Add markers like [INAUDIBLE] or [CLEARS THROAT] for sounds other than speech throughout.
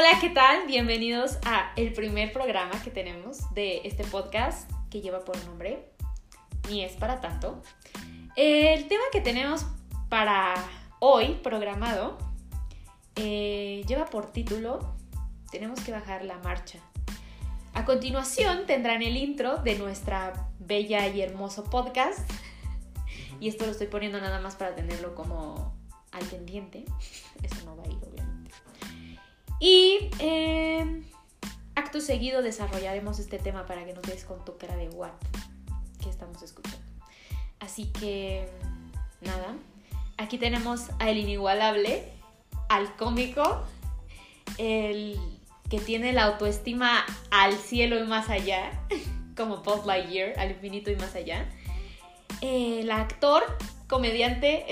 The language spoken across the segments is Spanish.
Hola, ¿qué tal? Bienvenidos a el primer programa que tenemos de este podcast que lleva por nombre Ni es para tanto. El tema que tenemos para hoy programado eh, lleva por título Tenemos que bajar la marcha. A continuación tendrán el intro de nuestra bella y hermoso podcast. Y esto lo estoy poniendo nada más para tenerlo como al pendiente. Eso no va a ir. Y eh, acto seguido desarrollaremos este tema para que no quedes con tu cara de what que estamos escuchando. Así que, nada. Aquí tenemos al inigualable, al cómico, el que tiene la autoestima al cielo y más allá, [LAUGHS] como Post Lightyear, al infinito y más allá. El actor, comediante,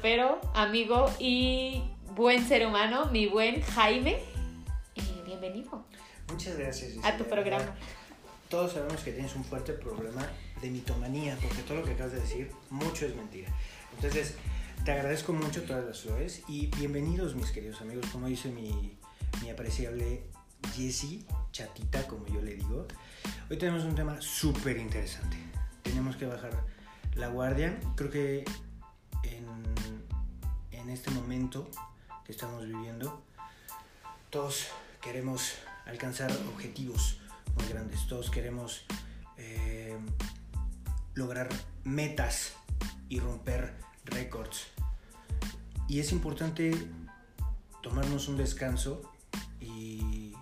pero amigo y buen ser humano, mi buen Jaime. Bienvenido. Muchas gracias. A tu programa. Todos sabemos que tienes un fuerte problema de mitomanía, porque todo lo que acabas de decir, mucho es mentira. Entonces, te agradezco mucho todas las flores y bienvenidos, mis queridos amigos, como dice mi, mi apreciable Jessie, chatita, como yo le digo. Hoy tenemos un tema súper interesante. Tenemos que bajar la guardia. Creo que en, en este momento que estamos viviendo, todos queremos alcanzar objetivos muy grandes. Todos queremos eh, lograr metas y romper récords. Y es importante tomarnos un descanso y,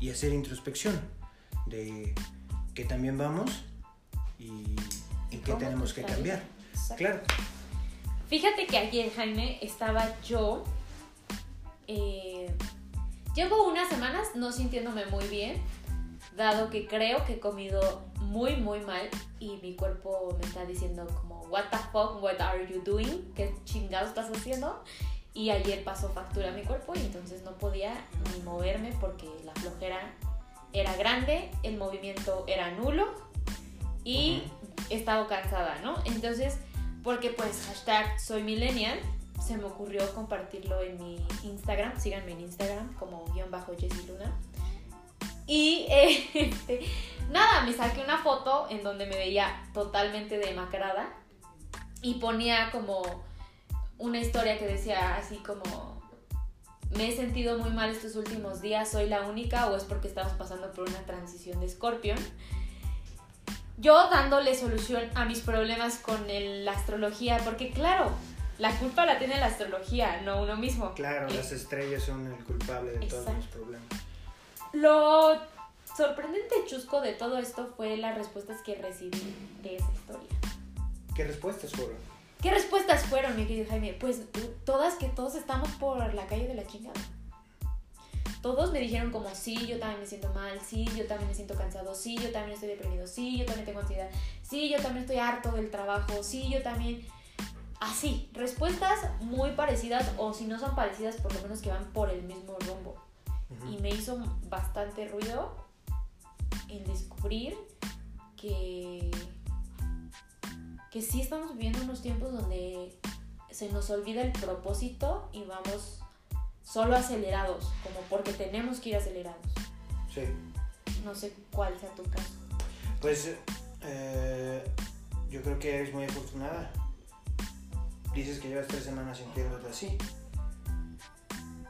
y hacer introspección de que también vamos y en qué tenemos que cambiar. Claro. Fíjate que ayer, Jaime, estaba yo. Eh, llevo unas semanas no sintiéndome muy bien, dado que creo que he comido muy, muy mal y mi cuerpo me está diciendo como, what the fuck, what are you doing? ¿Qué chingados estás haciendo? Y ayer pasó factura a mi cuerpo y entonces no podía ni moverme porque la flojera era grande, el movimiento era nulo y he estado cansada, ¿no? Entonces, porque pues hashtag soy millennial, se me ocurrió compartirlo en mi Instagram, síganme en Instagram como guion bajo Jessie Luna. Y [LAUGHS] este, nada, me saqué una foto en donde me veía totalmente demacrada y ponía como una historia que decía así como me he sentido muy mal estos últimos días, soy la única o es porque estamos pasando por una transición de Scorpion. Yo dándole solución a mis problemas con la astrología, porque claro, la culpa la tiene la astrología, no uno mismo. Claro, las estrellas son el culpable de todos los problemas. Lo sorprendente chusco de todo esto fue las respuestas que recibí de esa historia. ¿Qué respuestas fueron? ¿Qué respuestas fueron, mi querido Jaime? Pues todas que todos estamos por la calle de la chingada. Todos me dijeron como, sí, yo también me siento mal, sí, yo también me siento cansado, sí, yo también estoy deprimido, sí, yo también tengo ansiedad, sí, yo también estoy harto del trabajo, sí, yo también... Así, respuestas muy parecidas o si no son parecidas, por lo menos que van por el mismo rumbo. Y me hizo bastante ruido el descubrir que que sí estamos viviendo unos tiempos donde se nos olvida el propósito y vamos solo acelerados, como porque tenemos que ir acelerados. Sí. No sé cuál sea tu caso. Pues eh, yo creo que eres muy afortunada. Dices que llevas tres semanas sintiéndote así.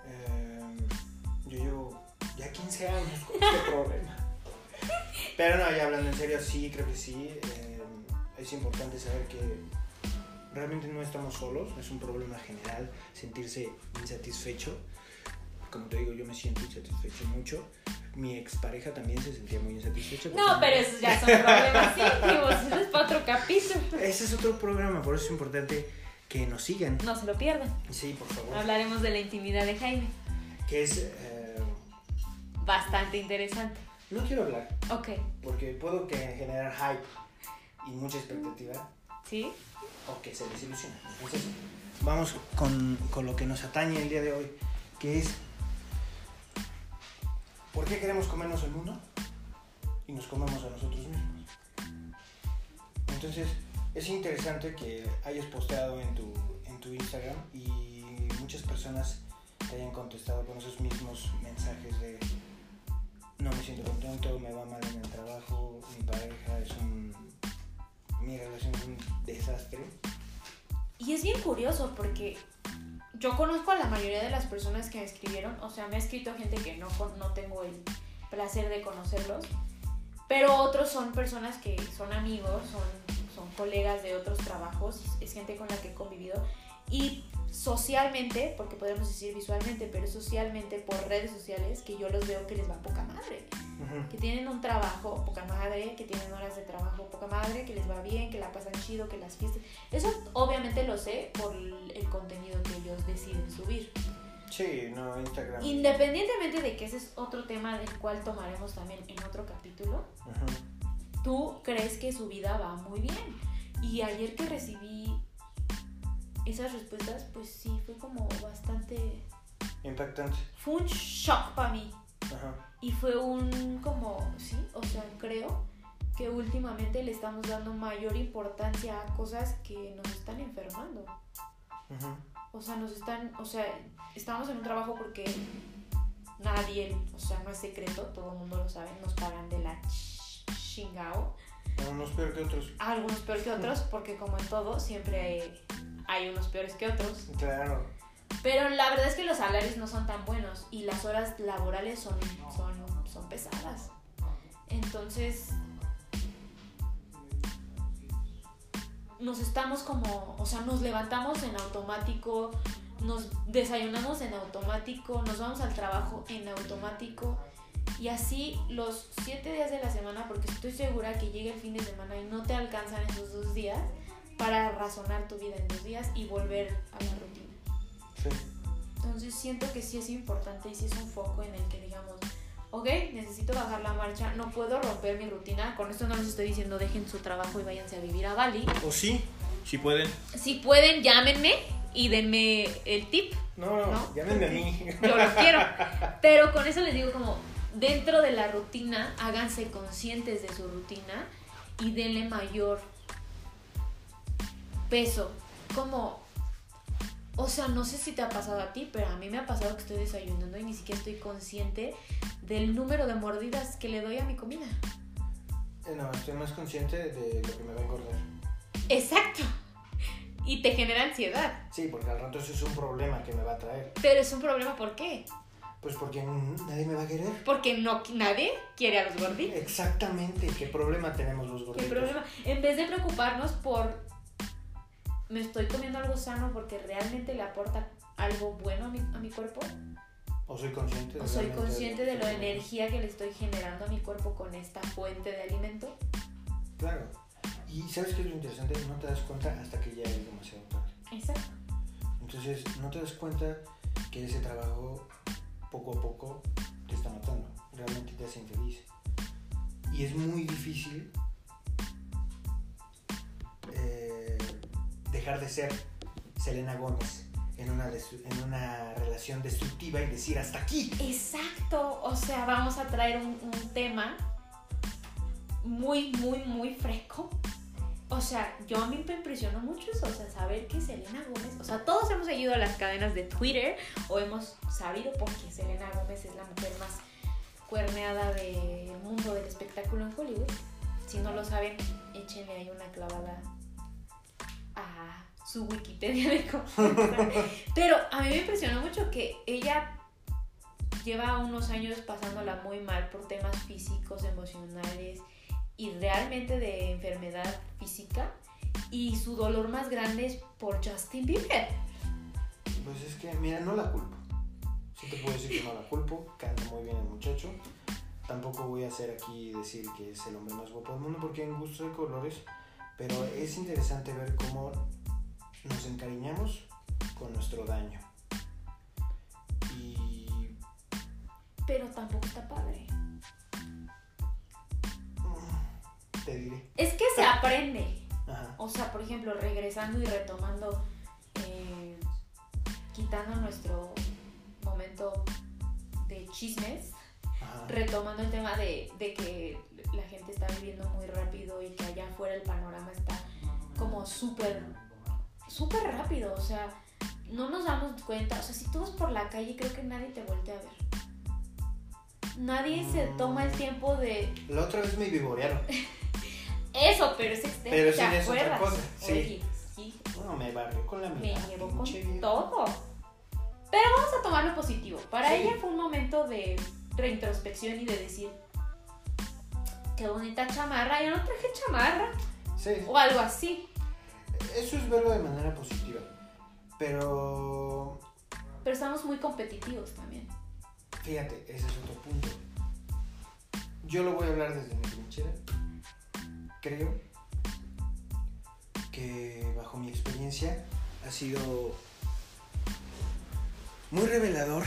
Eh, yo llevo ya 15 años con este [LAUGHS] problema. Pero no, ya hablando en serio, sí, creo que sí. Eh, es importante saber que realmente no estamos solos, es un problema general sentirse insatisfecho. Como te digo, yo me siento insatisfecho mucho. Mi expareja también se sentía muy insatisfecha. No, pero esos ya son problemas íntimos, [LAUGHS] eso es para otro capítulo. Ese es otro programa, por eso es importante que nos sigan. No se lo pierdan. Sí, por favor. Hablaremos de la intimidad de Jaime. Que es... Eh, Bastante interesante. No quiero hablar. Ok. Porque puedo que generar hype y mucha expectativa. ¿Sí? O que se desilusiona. Entonces, vamos con, con lo que nos atañe el día de hoy, que es ¿por qué queremos comernos el mundo y nos comemos a nosotros mismos? Entonces, es interesante que hayas posteado en tu, en tu Instagram y muchas personas te hayan contestado con esos mismos mensajes de no me siento contento, me va mal en el trabajo, mi pareja es un... mi relación es un desastre. Y es bien curioso porque yo conozco a la mayoría de las personas que me escribieron, o sea, me ha escrito gente que no, no tengo el placer de conocerlos, pero otros son personas que son amigos, son, son colegas de otros trabajos, es gente con la que he convivido y socialmente, porque podemos decir visualmente, pero socialmente por redes sociales, que yo los veo que les va poca madre. Que tienen un trabajo poca madre, que tienen horas de trabajo poca madre, que les va bien, que la pasan chido, que las fiestas. Eso obviamente lo sé por el contenido que ellos deciden subir. Sí, no, Instagram. Independientemente de que ese es otro tema del cual tomaremos también en otro capítulo, tú crees que su vida va muy bien. Y ayer que recibí esas respuestas, pues sí, fue como bastante... Impactante. Fue un shock para mí. Y fue un como, sí, o sea, creo que últimamente le estamos dando mayor importancia a cosas que nos están enfermando. O sea, nos están, o sea, estamos en un trabajo porque nadie, o sea, no es secreto, todo el mundo lo sabe, nos pagan de la chingao. Algunos peor que otros. Algunos peor que otros, porque como en todo, siempre hay, hay unos peores que otros. Claro. Pero la verdad es que los salarios no son tan buenos y las horas laborales son, son, son pesadas. Entonces, nos estamos como, o sea, nos levantamos en automático, nos desayunamos en automático, nos vamos al trabajo en automático y así los siete días de la semana, porque estoy segura que llega el fin de semana y no te alcanzan esos dos días para razonar tu vida en dos días y volver a la rutina. Entonces siento que sí es importante y sí es un foco en el que digamos, ok, necesito bajar la marcha, no puedo romper mi rutina. Con esto no les estoy diciendo dejen su trabajo y váyanse a vivir a Bali. O sí, si pueden. Si pueden, llámenme y denme el tip. No, no, llámenme a mí. Yo lo quiero. [LAUGHS] Pero con eso les digo como, dentro de la rutina, háganse conscientes de su rutina y denle mayor peso. Como o sea, no sé si te ha pasado a ti, pero a mí me ha pasado que estoy desayunando y ni siquiera estoy consciente del número de mordidas que le doy a mi comida. Eh, no, estoy más consciente de lo que me va a engordar. Exacto. Y te genera ansiedad. Sí, porque al rato eso es un problema que me va a traer. Pero es un problema, ¿por qué? Pues porque nadie me va a querer. Porque no, nadie quiere a los gorditos. Exactamente. ¿Qué problema tenemos los gorditos? ¿Qué problema? En vez de preocuparnos por me estoy comiendo algo sano porque realmente le aporta algo bueno a mi, a mi cuerpo. O soy consciente. De o soy consciente de, la energía que le estoy generando a mi cuerpo con esta fuente de alimento. Claro. Y sabes qué es lo interesante, no te das cuenta hasta que ya es demasiado tarde. Exacto. Entonces no te das cuenta que ese trabajo poco a poco te está matando, realmente te hace infeliz. Y es muy difícil dejar de ser Selena Gómez en una, en una relación destructiva y decir hasta aquí. Exacto, o sea, vamos a traer un, tema muy, muy, muy fresco. O sea, yo a mí me impresionó mucho eso, o sea, saber que Selena Gómez, o sea, todos hemos seguido las cadenas de Twitter o hemos sabido porque Selena Gómez es la mujer más cuerneada del mundo del espectáculo en Hollywood. Si no lo saben, échenle ahí una clavada su Wikipedia de [LAUGHS] Pero a mí me impresionó mucho que ella lleva unos años pasándola muy mal por temas físicos, emocionales y realmente de enfermedad física. Y su dolor más grande es por Justin Bieber. Pues es que, mira, no la culpo. Sí te puedo decir que no la culpo. Canta muy bien el muchacho. Tampoco voy a hacer aquí decir que es el hombre más guapo del mundo porque en gusto de colores. Pero es interesante ver cómo nos encariñamos con nuestro daño. Y... Pero tampoco está padre. Te diré. Es que se aprende. O sea, por ejemplo, regresando y retomando, eh, quitando nuestro momento de chismes, retomando el tema de, de que la gente está viviendo muy rápido y que allá afuera el panorama está como súper súper rápido, o sea, no nos damos cuenta. O sea, si tú vas por la calle, creo que nadie te voltea a ver. Nadie se toma el tiempo de La otra vez me vivorearon. [LAUGHS] eso, pero es externo. Pero ¿te sí es otra cosa, sí. Oye, sí, No, me barrió con la me mirada. llevó con pinche vieja. todo. Pero vamos a tomarlo positivo. Para Sí. ella fue un momento de reintrospección y de decir, qué bonita chamarra, yo no traje chamarra. Sí, O algo así. eso es verlo de manera positiva. Pero Pero estamos muy competitivos también. Fíjate, ese es otro punto. Yo lo voy a hablar desde mi trinchera. Creo que bajo mi experiencia ha sido muy revelador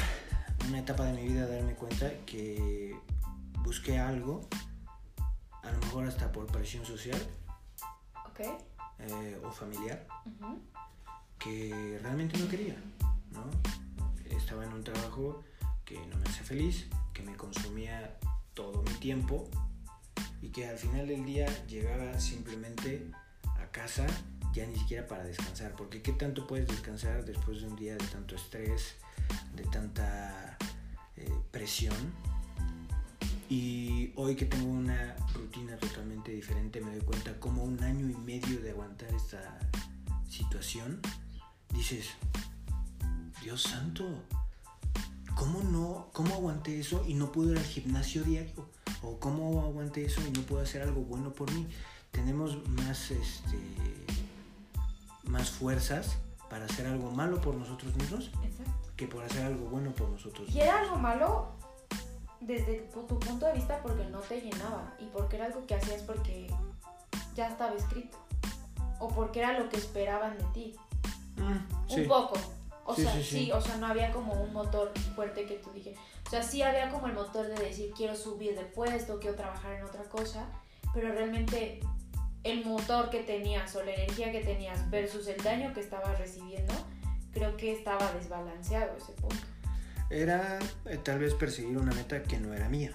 una etapa de mi vida darme cuenta que busqué algo, a lo mejor hasta por presión social eh, o familiar, que realmente no quería, ¿no? Estaba en un trabajo que no me hace feliz, que me consumía todo mi tiempo y que al final del día llegaba simplemente a casa ya ni siquiera para descansar, porque ¿qué tanto puedes descansar después de un día de tanto estrés, de tanta eh, presión? Y hoy que tengo una rutina totalmente diferente me doy cuenta como un año y medio de aguantar esta situación, dices, Dios santo, ¿cómo no, cómo aguanté eso y no puedo ir al gimnasio diario? ¿O cómo aguanté eso y no puedo hacer algo bueno por mí? Tenemos más, este, más fuerzas para hacer algo malo por nosotros mismos Exacto. que por hacer algo bueno por nosotros Y era algo malo desde tu, tu punto de vista porque no te llenaba y porque era algo que hacías porque ya estaba escrito o porque era lo que esperaban de ti. Mm, Un poco. O Sí, sea, sí, o sea, no había como un motor fuerte que tú dije. O sea, sí había como el motor de decir quiero subir de puesto, quiero trabajar en otra cosa, pero realmente el motor que tenías o la energía que tenías versus el daño que estabas recibiendo, creo que estaba desbalanceado ese punto. Era eh, tal vez perseguir una meta que no era mía,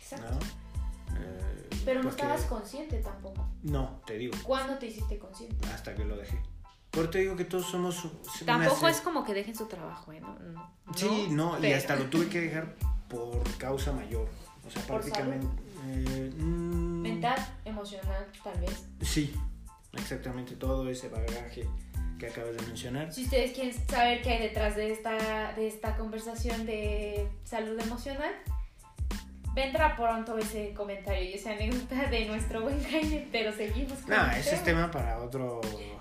Exacto. ¿no? Eh, Pero no porque- estabas consciente tampoco. No, te digo, ¿Cuándo te hiciste consciente? hasta que lo dejé. Por te digo que todos somos... Tampoco es como que dejen su trabajo, ¿eh? No, no, Sí, no, y hasta lo tuve que dejar por causa mayor. O sea, ¿Por prácticamente... eh, mm, Mental, emocional, tal vez. Sí, exactamente todo ese bagaje que acabas de mencionar. Si ustedes quieren saber qué hay detrás de esta, de esta conversación de salud emocional, vendrá pronto ese comentario y esa anécdota de nuestro buen Jaime, pero seguimos con No, ese es tema. para otro,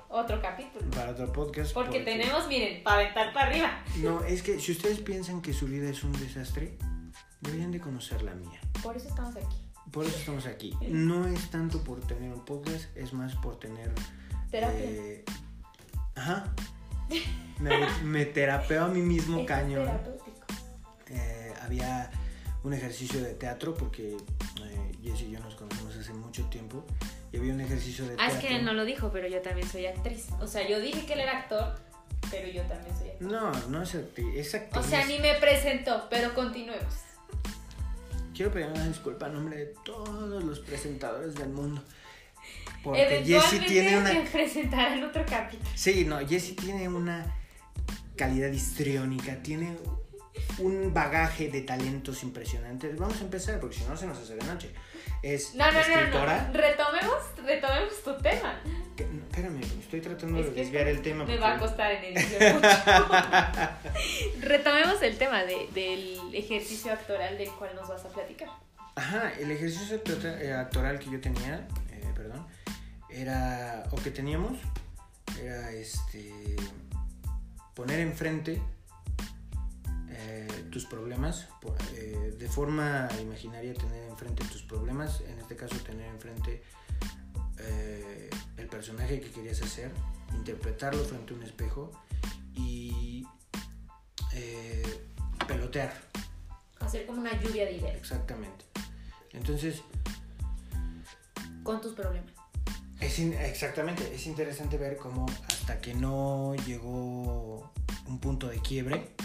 Otro capítulo. para otro podcast. Porque tenemos, miren, para aventar para arriba. No, es que si ustedes piensan que su vida es un desastre, deberían de conocer la mía. Por eso estamos aquí. Por eso estamos aquí. No es tanto por tener un podcast, es más por tener... Terapia. eh, ajá. [LAUGHS] Me, me terapeo a mí mismo es terapéutico. Eh, había un ejercicio de teatro porque eh, Jess y yo nos conocemos hace mucho tiempo y había un ejercicio de Ah, teatro. es que él no lo dijo, pero yo también soy actriz. O sea, yo dije que él era actor, pero yo también soy actriz. No, no es actriz, es actriz. O sea, ni me presentó, pero continuemos. Quiero pedir una disculpa a nombre de todos los presentadores del mundo. Porque Eventualmente tiene una... me presentarán otro capítulo. Sí, no, Jessie tiene una calidad histriónica, tiene un bagaje de talentos impresionantes. Vamos a empezar porque si no se nos hace de noche. Es No, no, no, escritora. no. Retomemos, retomemos tu tema. que- no, espérame, estoy tratando Es de desviar el tema. Me porque- va a costar en [LAUGHS] mucho. [LAUGHS] Retomemos el tema de- del ejercicio actoral del cual nos vas a platicar. Ajá, el ejercicio eh, actoral que yo tenía, eh, perdón, era, o que teníamos, era este, poner enfrente tus problemas, po- eh, de forma imaginaria tener enfrente tus problemas, en este caso tener enfrente eh, el personaje que querías hacer, interpretarlo frente a un espejo y eh, pelotear. Hacer como una lluvia de ideas Exactamente. Entonces, con tus problemas. es in- exactamente, es interesante ver cómo hasta que no llegó un punto de quiebre,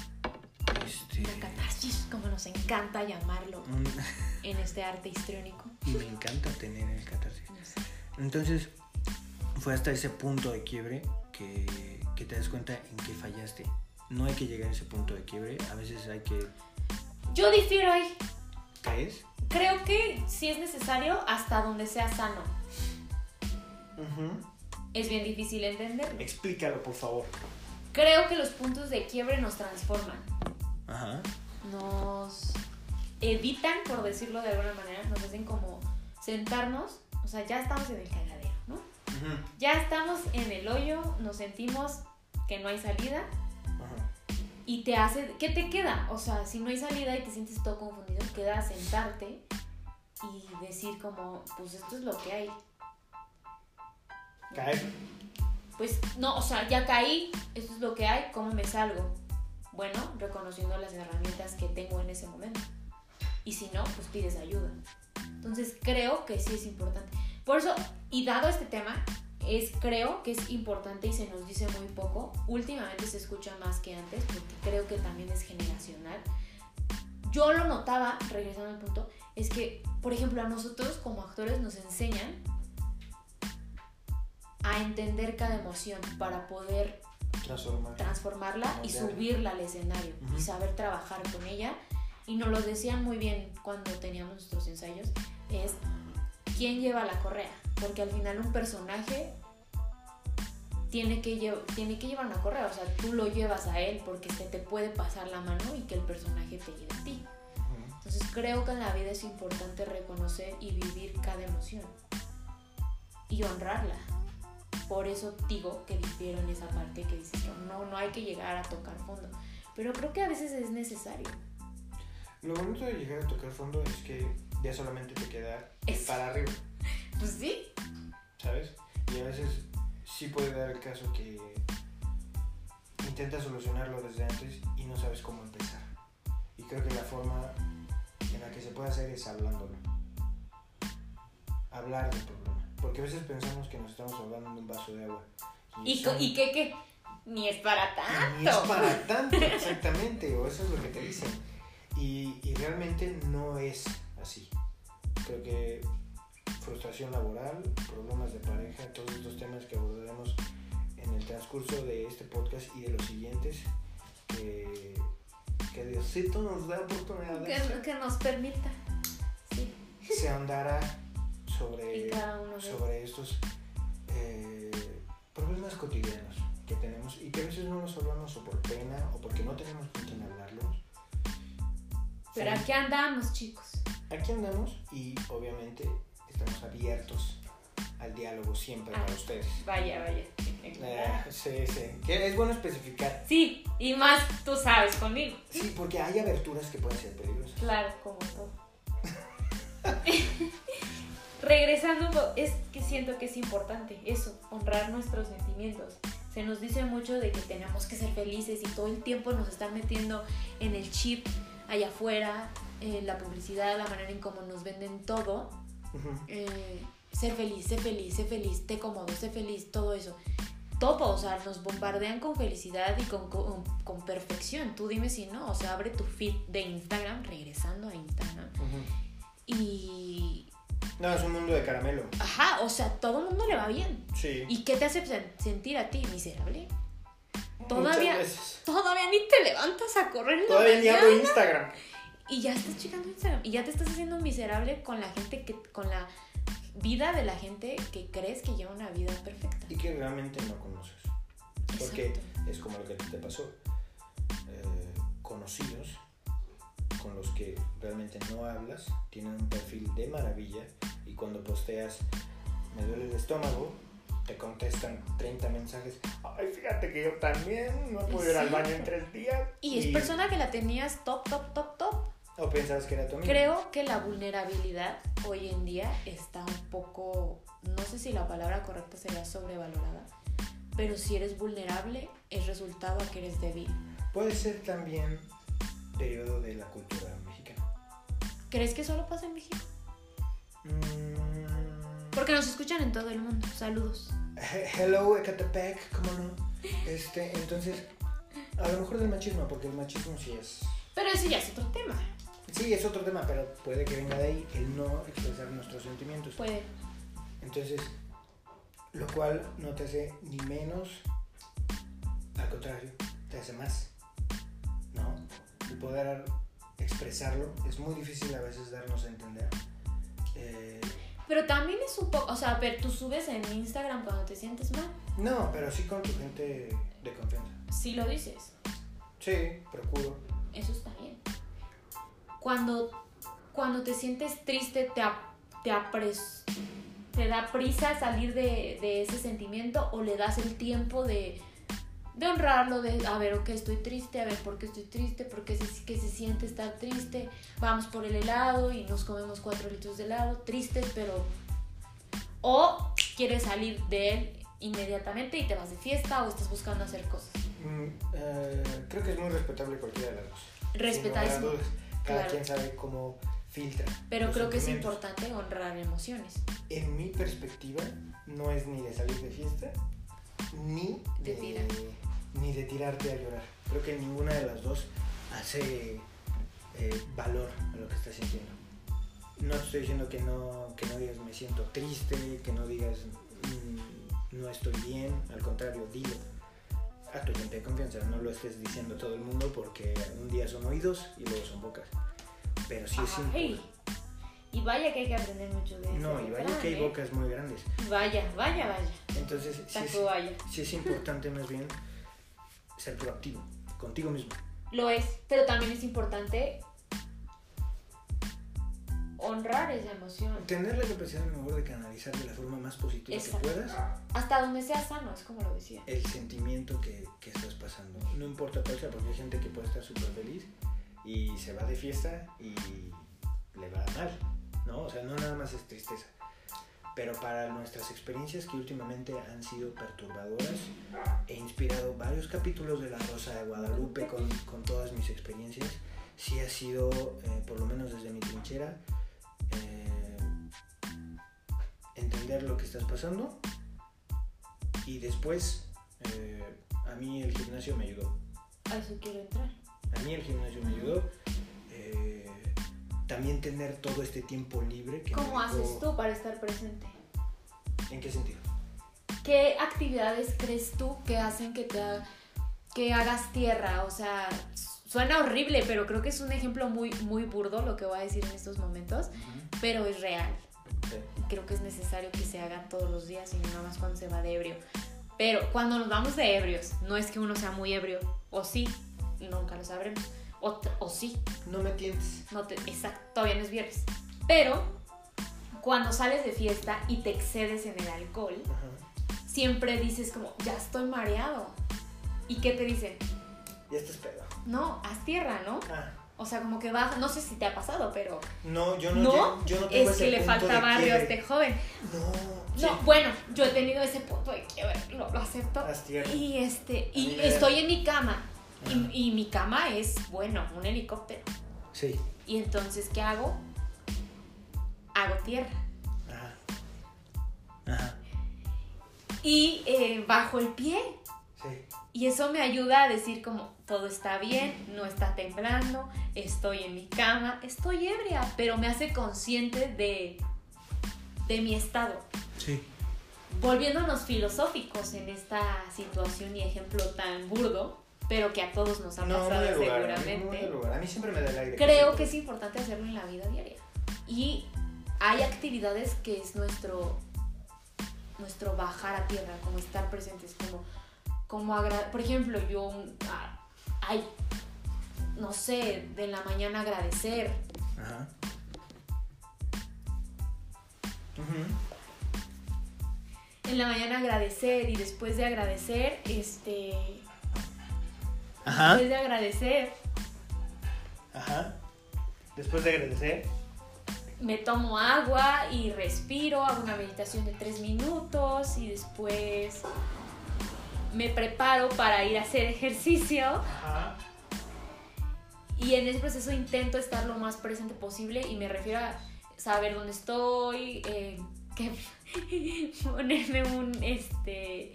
este, Una catarsis, como nos encanta llamarlo un- en este arte histriónico. y me encanta tener el catarsis. Entonces, fue hasta ese punto de quiebre que, que te des cuenta en qué fallaste. No hay que llegar a ese punto de quiebre, a veces hay que... Yo difiero ahí. ¿Crees? Creo que sí es necesario hasta donde sea sano. Ujú. Es bien difícil entenderlo. Explícalo, por favor. Creo que los puntos de quiebre nos transforman. Ajá. Nos evitan, por decirlo de alguna manera, nos hacen como sentarnos. O sea, ya estamos en el cagadero, ¿no? Ya estamos en el hoyo, nos sentimos que no hay salida y te hace. ¿Qué te queda? O sea, si no hay salida y te sientes todo confundido, queda sentarte y decir, como, pues esto es lo que hay. Caer. Pues no, o sea, ya caí, esto es lo que hay, ¿cómo me salgo? Bueno, reconociendo las herramientas que tengo en ese momento. Y si no, pues pides ayuda. Entonces creo que sí es importante. Por eso, y dado este tema, es, creo que es importante y se nos dice muy poco. Últimamente se escucha más que antes porque creo que también es generacional. Yo lo notaba, regresando al punto, es que, por ejemplo, a nosotros como actores nos enseñan a entender cada emoción para poder Transformar. transformarla y subirla al escenario y saber trabajar con ella. Y nos lo decían muy bien cuando teníamos nuestros ensayos, es quién lleva la correa, porque al final un personaje tiene que, tiene que llevar una correa, o sea, tú lo llevas a él porque se te puede pasar la mano y que el personaje te lleve a ti. Entonces creo que en la vida es importante reconocer y vivir cada emoción y honrarla. Por eso digo que difiero en esa parte que dices que no, no hay que llegar a tocar fondo. Pero creo que a veces es necesario. Lo bonito de llegar a tocar fondo es que ya solamente te queda Eso. para arriba, Pues sí. ¿sabes? Y a veces sí puede dar el caso que intentas solucionarlo desde antes y no sabes cómo empezar. Y creo que la forma en la que se puede hacer es hablándolo. Hablar del problema. Porque a veces pensamos que nos estamos hablando de un vaso de agua. ¿Y, ¿y qué qué? Ni es para Ni es tanto. para tanto, [LAUGHS] exactamente, o eso es lo que te dicen. Y, y realmente no es así. Creo que frustración laboral, problemas de pareja, todos estos temas que abordaremos en el transcurso de este podcast y de los siguientes, que, que Diosito nos da oportunidad Que, que nos permita. Sí. se ahondara sobre, sobre estos eh, problemas cotidianos que tenemos y que a veces no los hablamos o por pena o porque no tenemos con quién hablarlos. Pero aquí andamos, chicos. Aquí andamos y obviamente estamos abiertos al diálogo siempre Ah. para ustedes. Vaya, vaya. Eh, sí, sí. Que es bueno especificar. Sí, y más tú sabes conmigo. Sí, porque hay aberturas que pueden ser peligrosas. Claro, como todo. Regresando, es que siento que es importante eso, honrar nuestros sentimientos. Se nos dice mucho de que tenemos que ser felices y todo el tiempo nos están metiendo en el chip allá afuera, en la publicidad, la manera en cómo nos venden todo. Eh, ser feliz, sé feliz, sé feliz, té cómodo, sé feliz, todo eso. Todo, o sea, nos bombardean con felicidad y con, con, con perfección. Tú dime si no, o sea, abre tu feed de Instagram, regresando a Instagram. Ujú. Y. No, es un mundo de caramelo. Ajá, o sea, todo el mundo le va bien. Sí. ¿Y qué te hace sen- sentir a ti, miserable? Todavía-. Todavía ni te levantas a correr en la Todavía ni abro Instagram. Y ya estás checando Instagram. Y ya te estás haciendo miserable con la gente que. con la vida de la gente que crees que lleva una vida perfecta. Y que realmente no conoces. Porque es como lo que te pasó. Eh, conocidos con los que realmente no hablas, tienen un perfil de maravilla y cuando posteas me duele el estómago, te contestan 30 mensajes. Ay, fíjate que yo también no puedo ir al baño en tres días. Y es persona que la tenías top, top, top, top. O pensabas que era tu amigo. Creo que la vulnerabilidad hoy en día está un poco, no sé si la palabra correcta sería sobrevalorada, pero si eres vulnerable es resultado a que eres débil. Puede ser también derivado de la cultura mexicana. ¿Crees que solo pasa en México? Mm, Porque nos escuchan en todo el mundo. Saludos. He- Hello, Ecatepec, ¿cómo no? Este, entonces, a lo mejor del machismo, porque el machismo sí es. Pero ese ya es otro tema. Sí, es otro tema, pero puede que venga de ahí el no expresar nuestros sentimientos. Puede. Entonces, lo cual no te hace ni menos contrario, te hace más, ¿no? Y poder expresarlo es muy difícil a veces darnos a entender. Eh, Pero también es un poco, o sea, ver, tú subes en Instagram cuando te sientes mal. no, pero sí con tu gente de confianza. Sí lo dices. Sí, procuro. Eso está bien. Cuando, cuando te sientes triste, te, te, apres- te da prisa salir de, de ese sentimiento o le das el tiempo de, de honrarlo, de, a ver, ok, estoy triste, a ver, ¿por qué estoy triste? ¿Por qué se, qué se siente estar triste? Vamos por el helado y nos comemos cuatro litros de helado, tristes, pero... O quieres salir de él inmediatamente y te vas de fiesta o estás buscando hacer cosas. Mm, eh, creo que es muy respetable cualquiera de las dos. Respetadísimo. Cada Claro. quien sabe cómo filtra. Pero creo que es importante honrar emociones. En mi perspectiva, no es ni de salir de fiesta, ni De de, tirar. ni de tirarte a llorar. Creo que ninguna de las dos hace eh, valor a lo que estás sintiendo. No te estoy diciendo que no, que no digas me siento triste, que no digas mm, no estoy bien, al contrario, dilo a tu gente de confianza, no lo estés diciendo a todo el mundo porque un día son oídos y luego son bocas. Pero sí es importante. Y vaya que hay que aprender mucho de eso. No, y vaya que hay bocas muy grandes. Vaya, vaya, vaya. Entonces, sí es, sí importante más bien ser proactivo contigo mismo. Lo es, pero también es importante honrar esa emoción. Tener la capacidad a lo mejor de canalizar de la forma más positiva Exacto. que puedas Hasta donde sea sano, es como lo decía. el sentimiento que, que estás pasando. No importa cuál sea, porque hay gente que puede estar súper feliz y se va de fiesta y le va mal, ¿no? O sea, no nada más es tristeza. Pero para nuestras experiencias que últimamente han sido perturbadoras, he inspirado varios capítulos de La Rosa de Guadalupe con, con todas mis experiencias. Sí ha sido, eh, por lo menos desde mi trinchera, eh, entender lo que estás pasando y después eh, a mí el gimnasio me ayudó. A eso quiero entrar. A mí el gimnasio me ayudó. eh, también tener todo este tiempo libre. Que ¿Cómo dejó- haces tú para estar presente? ¿En qué sentido? ¿Qué actividades crees tú que hacen que te ha- que hagas tierra? O sea, suena horrible, pero creo que es un ejemplo muy, muy burdo lo que voy a decir en estos momentos, pero es real. Creo que es necesario que se hagan todos los días y no nada más cuando se va de ebrio. Pero cuando nos vamos de ebrios, no es que uno sea muy ebrio, o sí, nunca lo sabremos, o, o sí, No me tientes. no te, exacto, todavía no es viernes. Pero cuando sales de fiesta y te excedes en el alcohol, Ajá. siempre dices como, ya estoy mareado. ¿Y qué te dicen? Ya estás pedo. No, haz tierra, ¿no? Ah, O sea, como que baja, no sé si te ha pasado, pero no, yo no, no, llego- yo no tengo es ese que le punto falta barrio a este joven. No, No, sí. bueno, yo he tenido ese punto de quiebre, lo, lo acepto. Haz tierra. Y este, y estoy en mi cama. Y mi cama es, bueno, un helicóptero. Sí. Y entonces, ¿qué hago? Hago tierra. Ajá. Ajá. Y eh, bajo el pie. Sí. Y eso me ayuda a decir como, todo está bien, no está temblando, estoy en mi cama, estoy ebria, pero me hace consciente de, de mi estado. Sí. volviéndonos filosóficos en esta situación y ejemplo tan burdo, pero que a todos nos ha No, pasado lugar. Seguramente. A mí siempre me da el aire. creo que es importante hacerlo en la vida diaria. Y hay actividades que es nuestro, nuestro bajar a tierra, como estar presentes, como, como agra- por ejemplo, yo, ah, hay, no sé, de la mañana agradecer, Ajá. Ujú. en la mañana agradecer y después de agradecer, este, Ajá. después de agradecer, Ajá. Después de agradecer. me tomo agua y respiro, hago una meditación de tres minutos y después me preparo para ir a hacer ejercicio Ajá. y en ese proceso intento estar lo más presente posible y me refiero a saber dónde estoy, eh, que [LAUGHS] ponerme un, este,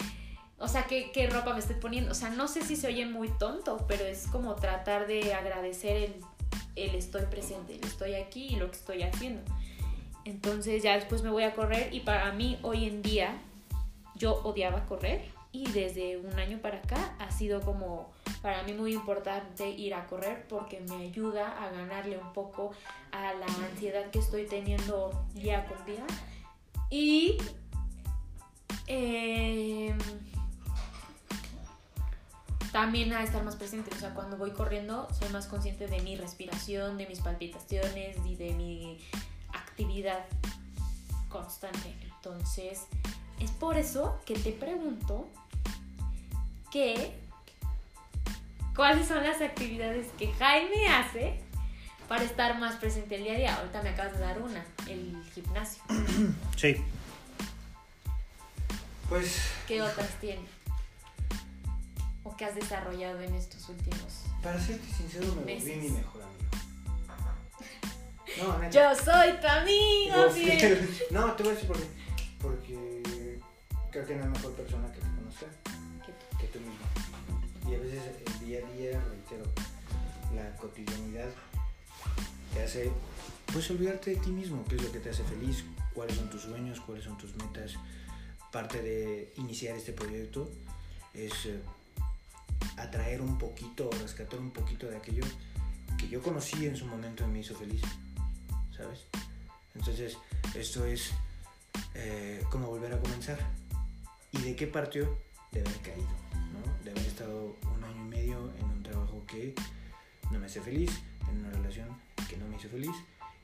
o sea, qué, qué ropa me estoy poniendo. O sea, no sé si se oye muy tonto, pero es como tratar de agradecer el, el estoy presente, el estoy aquí y lo que estoy haciendo. Entonces ya después me voy a correr y para mí hoy en día yo odiaba correr y desde un año para acá ha sido como para mí muy importante ir a correr porque me ayuda a ganarle un poco a la ansiedad que estoy teniendo día con día y eh, también a estar más presente. O sea, cuando voy corriendo soy más consciente de mi respiración, de mis palpitaciones y de mi actividad constante. Entonces, es por eso que te pregunto que cuáles son las actividades que Jaime hace para estar más presente el día a día. Ahorita me acabas de dar una, el gimnasio. Sí. Pues. ¿Qué otras tiene? ¿O qué has desarrollado en estos últimos? Para serte sincero, me volví mi mejor amigo. No, neta. Yo soy tu amigo, fiel. [LAUGHS] No, te voy a decir por qué. Porque creo que no hay mejor persona que te conozca que tú mismo. Y a veces el día a día, reitero, la cotidianidad te hace pues olvidarte de ti mismo, qué es lo que te hace feliz, cuáles son tus sueños, cuáles son tus metas. Parte de iniciar este proyecto es eh, atraer un poquito, rescatar un poquito de aquello que yo conocí en su momento y me hizo feliz, ¿sabes? Entonces, esto es eh, como volver a comenzar. ¿Y de qué partió? De haber caído, ¿no? De haber estado un año y medio en un trabajo que no me hace feliz, en una relación que no me hizo feliz.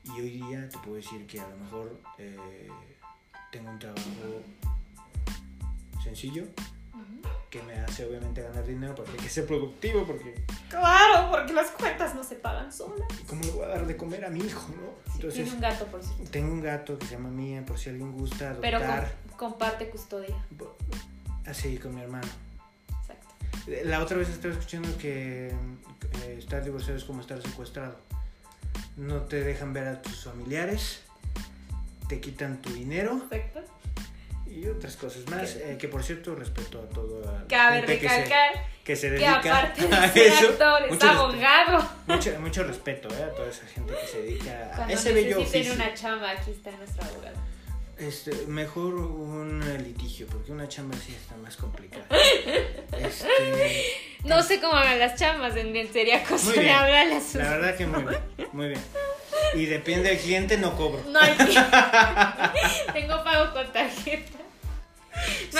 Y hoy día te puedo decir que a lo mejor eh, tengo un trabajo sencillo. Que me hace obviamente ganar dinero porque hay que ser productivo porque Claro, porque las cuentas no se pagan solas. ¿cómo le voy a dar de comer a mi hijo, no? Entonces, Tiene un gato, por cierto. tengo un gato que se llama Mía, por si alguien gusta Pero adoptar. com- comparte custodia. Así, con mi hermano. Exacto. La otra vez estaba escuchando que eh, estar divorciado es como estar secuestrado. No te dejan ver a tus familiares, te quitan tu dinero Exacto. Y otras cosas más. Que- eh, que por cierto, respeto a todo a Cabe gente que se, recalcar que se que, dedica aparte a de ser eso. actor, es Mucho respeto. abogado. Mucho, mucho respeto eh, a toda esa gente que se dedica a ese bello oficio. una chamba, aquí está nuestro abogado. Este, mejor un litigio, porque una chamba sí está más complicada. [LAUGHS] Este, No sé cómo hagan las chambas, en bien sería cosa de a sus... la verdad que muy bien, muy bien. Y depende del cliente, no cobro. No hay [LAUGHS] [LAUGHS] Tengo pago con tarjeta.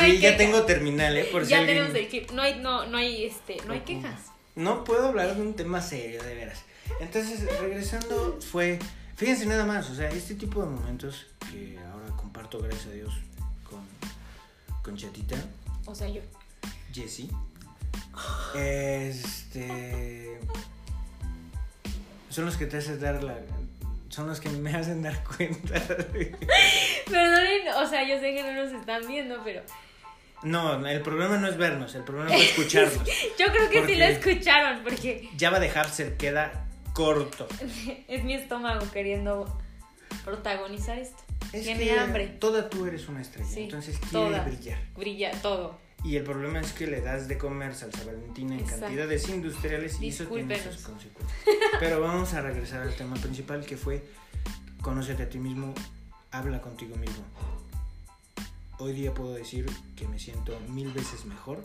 No sí, ya tengo terminal, ¿eh? Por si ya alguien- tenemos el kit. No hay, no, no hay, este, no hay quejas. No puedo hablar de un tema serio, de veras. Entonces, regresando, fue. Fíjense nada más, o sea, este tipo de momentos que ahora comparto, gracias a Dios, con, con Chatita, O sea, yo. Jessie. Este. Son los que te hacen dar la. Son los que me hacen dar cuenta. de- [LAUGHS] Perdonen, o sea, yo sé que no nos están viendo, pero No, el problema no es vernos, el problema [LAUGHS] es escucharnos. yo creo que ¿Por sí lo escucharon, porque Ya va a dejar, se queda corto. [LAUGHS] es mi estómago queriendo protagonizar esto. Es Tiene que hambre. toda tú eres una estrella, Sí, entonces quiere toda. brillar. Brilla todo. Y el problema es que le das de comer salsa valentina en Exacto. cantidades industriales y eso tiene sus consecuencias. [LAUGHS] Pero vamos a regresar al tema principal que fue conócete a ti mismo, habla contigo mismo. Hoy día puedo decir que me siento mil veces mejor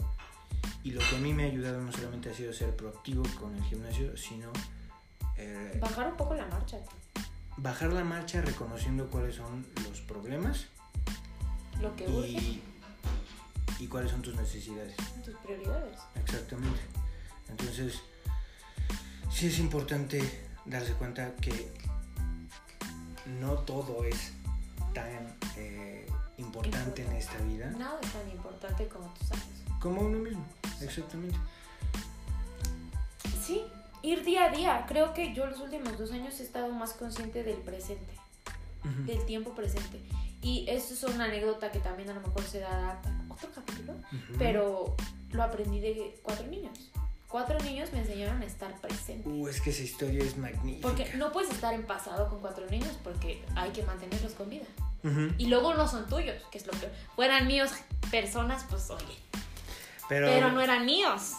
y lo que a mí me ha ayudado no solamente ha sido ser proactivo con el gimnasio, sino eh, Bajar un poco la marcha. bajar la marcha reconociendo cuáles son los problemas Lo que urge, y, y cuáles son tus necesidades. tus prioridades. Exactamente. Entonces, sí es importante darse cuenta que no todo es tan eh, importante en esta vida Nada es tan importante como tú sabes. como uno mismo. Exactamente. Sí, ir día a día. Creo que yo los últimos dos años he estado más consciente del presente, Ujú. del tiempo presente. Y esto es una anécdota que también a lo mejor se da para otro capítulo, Ujú. pero lo aprendí de cuatro niños. Cuatro niños me enseñaron a estar presente. Uh, es que esa historia es magnífica. Porque no puedes estar en pasado con cuatro niños porque hay que mantenerlos con vida. Y luego no son tuyos, que es lo peor. Fueran míos personas, pues oye. Pero, Pero no eran míos.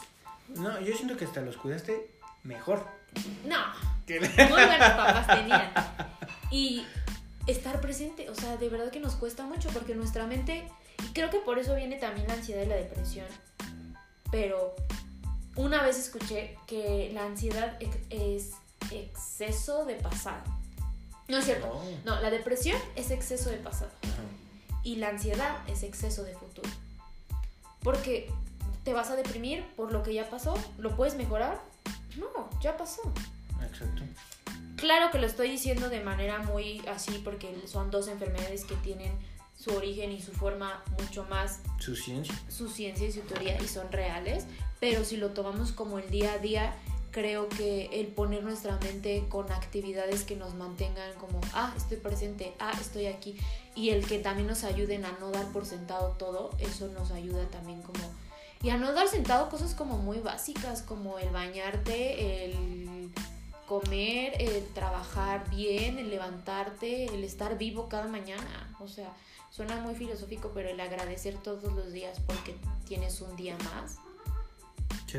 no, yo siento que hasta los cuidaste mejor. No. Que- Muy buenos [LAUGHS] papás tenían. Y estar presente, o sea, de verdad que nos cuesta mucho porque nuestra mente Y creo que por eso viene también la ansiedad y la depresión. Pero una vez escuché que la ansiedad es exceso de pasado. No es cierto. No, la depresión es exceso de pasado. Y la ansiedad es exceso de futuro. Porque te vas a deprimir por lo que ya pasó. ¿Lo puedes mejorar? No, ya pasó. Exacto. Claro que lo estoy diciendo de manera muy así porque son dos enfermedades que tienen su origen y su forma mucho más... Su ciencia. Su ciencia y su teoría y son reales, pero si lo tomamos como el día a día, creo que el poner nuestra mente con actividades que nos mantengan como, ah, estoy presente, ah, estoy aquí, y el que también nos ayuden a no dar por sentado todo, eso nos ayuda también como... Y a no dar sentado cosas como muy básicas, como el bañarte, el comer, el trabajar bien, el levantarte, el estar vivo cada mañana. O sea, suena muy filosófico, pero el agradecer todos los días porque tienes un día más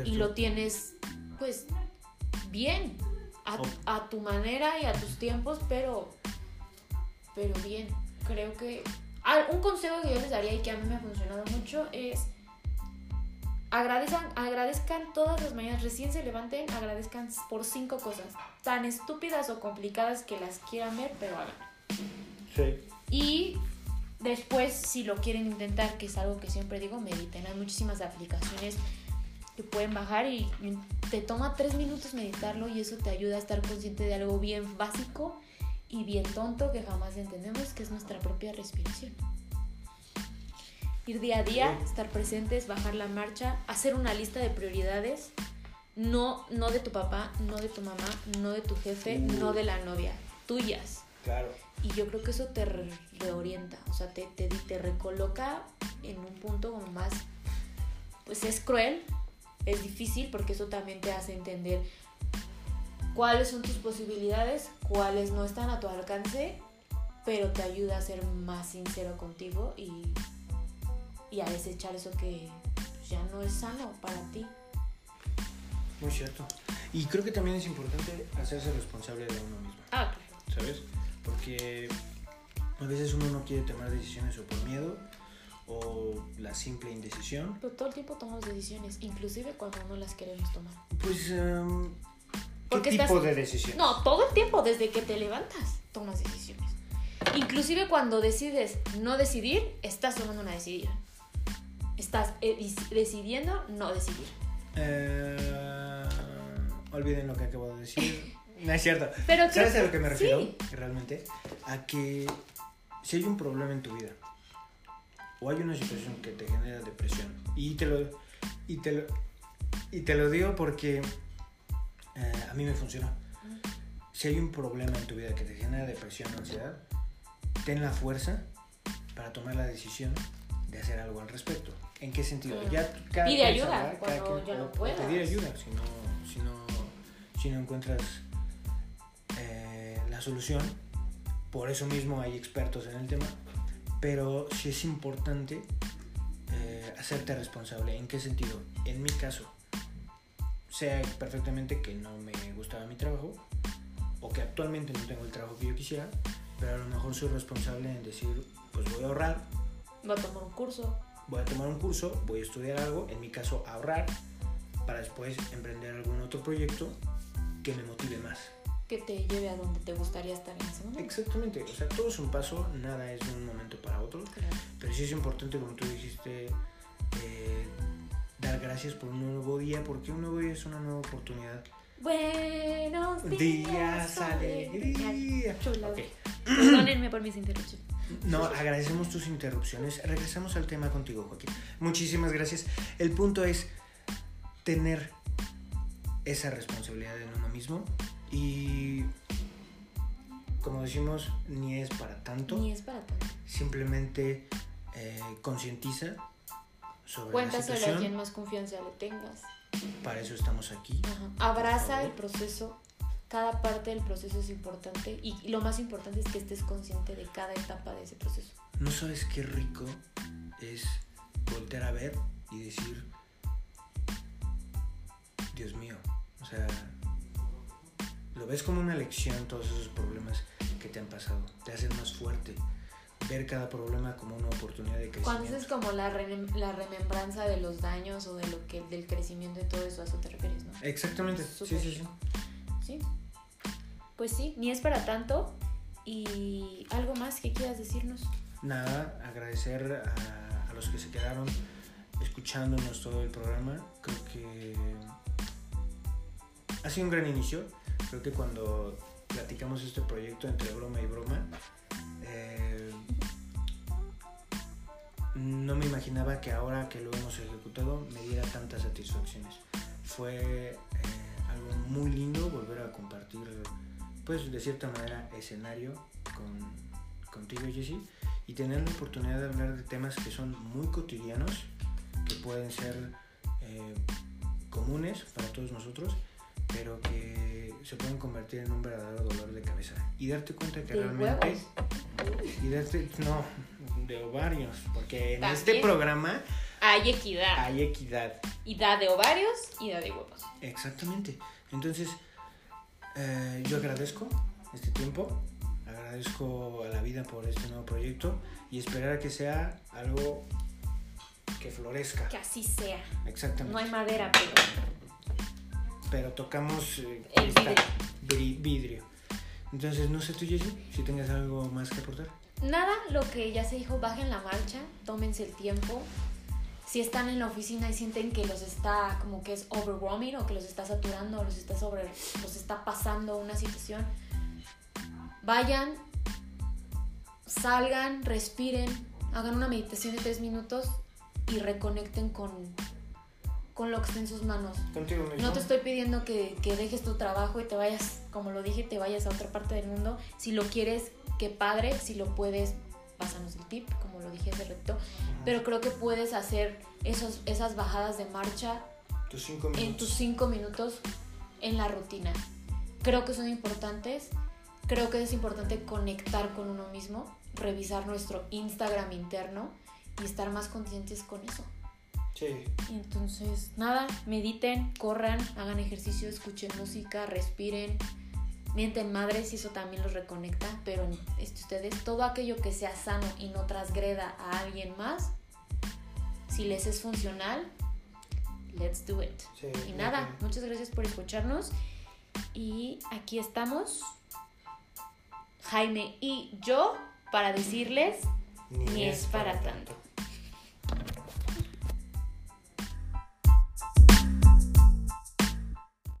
y lo tienes pues bien, a, a, tu manera y a tus tiempos, pero, pero bien. Creo que un consejo que yo les daría y que a mí me ha funcionado mucho es agradezcan, agradezcan todas las mañanas, recién se levanten, agradezcan por cinco cosas, tan estúpidas o complicadas que las quieran ver, pero hagan. Sí. Y después, si lo quieren intentar, que es algo que siempre digo, mediten. Hay muchísimas aplicaciones que pueden bajar y te toma tres minutos meditarlo y eso te ayuda a estar consciente de algo bien básico y bien tonto que jamás entendemos, que es nuestra propia respiración. Ir día a día, estar presentes, bajar la marcha, hacer una lista de prioridades, no, no de tu papá, no de tu mamá, no de tu jefe, no de la novia, tuyas. Claro. Y yo creo que eso te reorienta, o sea, te, te, te recoloca en un punto como más, pues es cruel, es difícil porque eso también te hace entender cuáles son tus posibilidades, cuáles no están a tu alcance, pero te ayuda a ser más sincero contigo y, y a desechar eso que ya no es sano para ti. Muy cierto. Y creo que también es importante hacerse responsable de uno mismo. Ah, claro. ¿Sabes? Porque a veces uno no quiere tomar decisiones o por miedo o la simple indecisión. Pero todo el tiempo tomamos decisiones, inclusive cuando no las queremos tomar. Pues, um, ¿qué tipo de decisión? No, todo el tiempo, desde que te levantas, tomas decisiones. Inclusive cuando decides no decidir, estás tomando una decisión. Estás eh, decidiendo no decidir. Eh, olviden lo que acabo de decir. [LAUGHS] no es cierto. Pero ¿Sabes a lo que me refiero? Realmente. A que si hay un problema en tu vida o hay una situación que te genera depresión. Y te lo, y te lo, y te lo digo porque eh, a mí me funciona. Si hay un problema en tu vida que te genera depresión o ansiedad, ten la fuerza para tomar la decisión de hacer algo al respecto. ¿En qué sentido? Ya, Pide ayuda cuando ya no puedas. Pedir ayuda si no, si no, si no encuentras eh, la solución. Por eso mismo hay expertos en el tema pero sí es importante eh, hacerte responsable. ¿En qué sentido? En mi caso, sé perfectamente que no me gustaba mi trabajo o que actualmente no tengo el trabajo que yo quisiera, pero a lo mejor soy responsable en decir, pues voy a ahorrar. Voy a tomar un curso. Voy a tomar un curso, voy a estudiar algo, en mi caso ahorrar, para después emprender algún otro proyecto que me motive más que te lleve a donde te gustaría estar en ese momento. Exactamente, o sea, todo es un paso, nada es de un momento para otro, pero sí es importante, como tú dijiste, eh, dar gracias por un nuevo día, porque un nuevo día es una nueva oportunidad. Buenos días, días alegría. Okay. Perdónenme por mis interrupciones. [CLEARS THROAT] No, agradecemos tus interrupciones. Regresamos al tema contigo, Joaquín. Muchísimas gracias. El punto es tener esa responsabilidad en uno mismo y como decimos, ni es para tanto. Ni es para tanto. Simplemente eh, concientiza sobre Cuéntaselo la a quien más confianza le tengas. Para eso estamos aquí. Abraza el proceso. Cada parte del proceso es importante y lo más importante es que estés consciente de cada etapa de ese proceso. No sabes qué rico es voltear a ver y decir, Dios mío, o sea, lo ves como una lección todos esos problemas que te han pasado. Te hacen más fuerte, ver cada problema como una oportunidad de Cuando crecimiento. es como la, re- la remembranza de los daños o de lo que del crecimiento y todo eso, a eso te refieres, ¿no? Exactamente, sí, sí, sí. Sí. Pues sí, ni es para tanto. Y algo más que quieras decirnos. Nada, agradecer a, a los que se quedaron escuchándonos todo el programa. Creo que ha sido un gran inicio. Creo que cuando platicamos este proyecto entre broma y broma, eh, no me imaginaba que ahora que lo hemos ejecutado me diera tantas satisfacciones. Fue eh, algo muy lindo volver a compartir, pues de cierta manera, escenario con, contigo, Jessy, y tener la oportunidad de hablar de temas que son muy cotidianos, que pueden ser eh, comunes para todos nosotros, pero que se pueden convertir en un verdadero dolor de cabeza. Y darte cuenta que De realmente... huevos. Y darte, no, de ovarios, porque en También. este programa Hay equidad. hay equidad. Y da de ovarios y da de huevos. Exactamente. Entonces, eh, yo agradezco este tiempo, agradezco a la vida por este nuevo proyecto y esperar a que sea algo que florezca. Que así sea. Exactamente. No hay madera, pero. Pero tocamos eh, El cristal, vidri- vidrio. Entonces, no sé tú, Jessy, si tengas algo más que aportar. Nada, lo que ya se dijo, bajen la marcha, tómense el tiempo. Si están en la oficina y sienten que los está como que es overwhelming o que los está saturando o los está sobre los está pasando una situación, vayan, salgan, respiren, hagan una meditación de tres minutos y reconecten con, con lo que está en sus manos. Contigo mismo. No te estoy pidiendo que, que dejes tu trabajo y te vayas, como lo dije, te vayas a otra parte del mundo. Si lo quieres, qué padre. Si lo puedes, pásanos el tip, como lo dije hace rato. Pero creo que puedes hacer esos, esas bajadas de marcha Tus cinco en tus cinco minutos en la rutina. Creo que son importantes. Creo que es importante conectar con uno mismo, revisar nuestro Instagram interno y estar más conscientes con eso. Sí. Y Entonces, nada, mediten, corran, hagan ejercicio, escuchen música, respiren, mienten madres y eso también los reconecta, pero este, ustedes, todo aquello que sea sano y no transgreda a alguien más, si les es funcional, let's do it. sí Y nada, muchas gracias por escucharnos y aquí estamos, Jaime y yo, para decirles, ni es para tanto.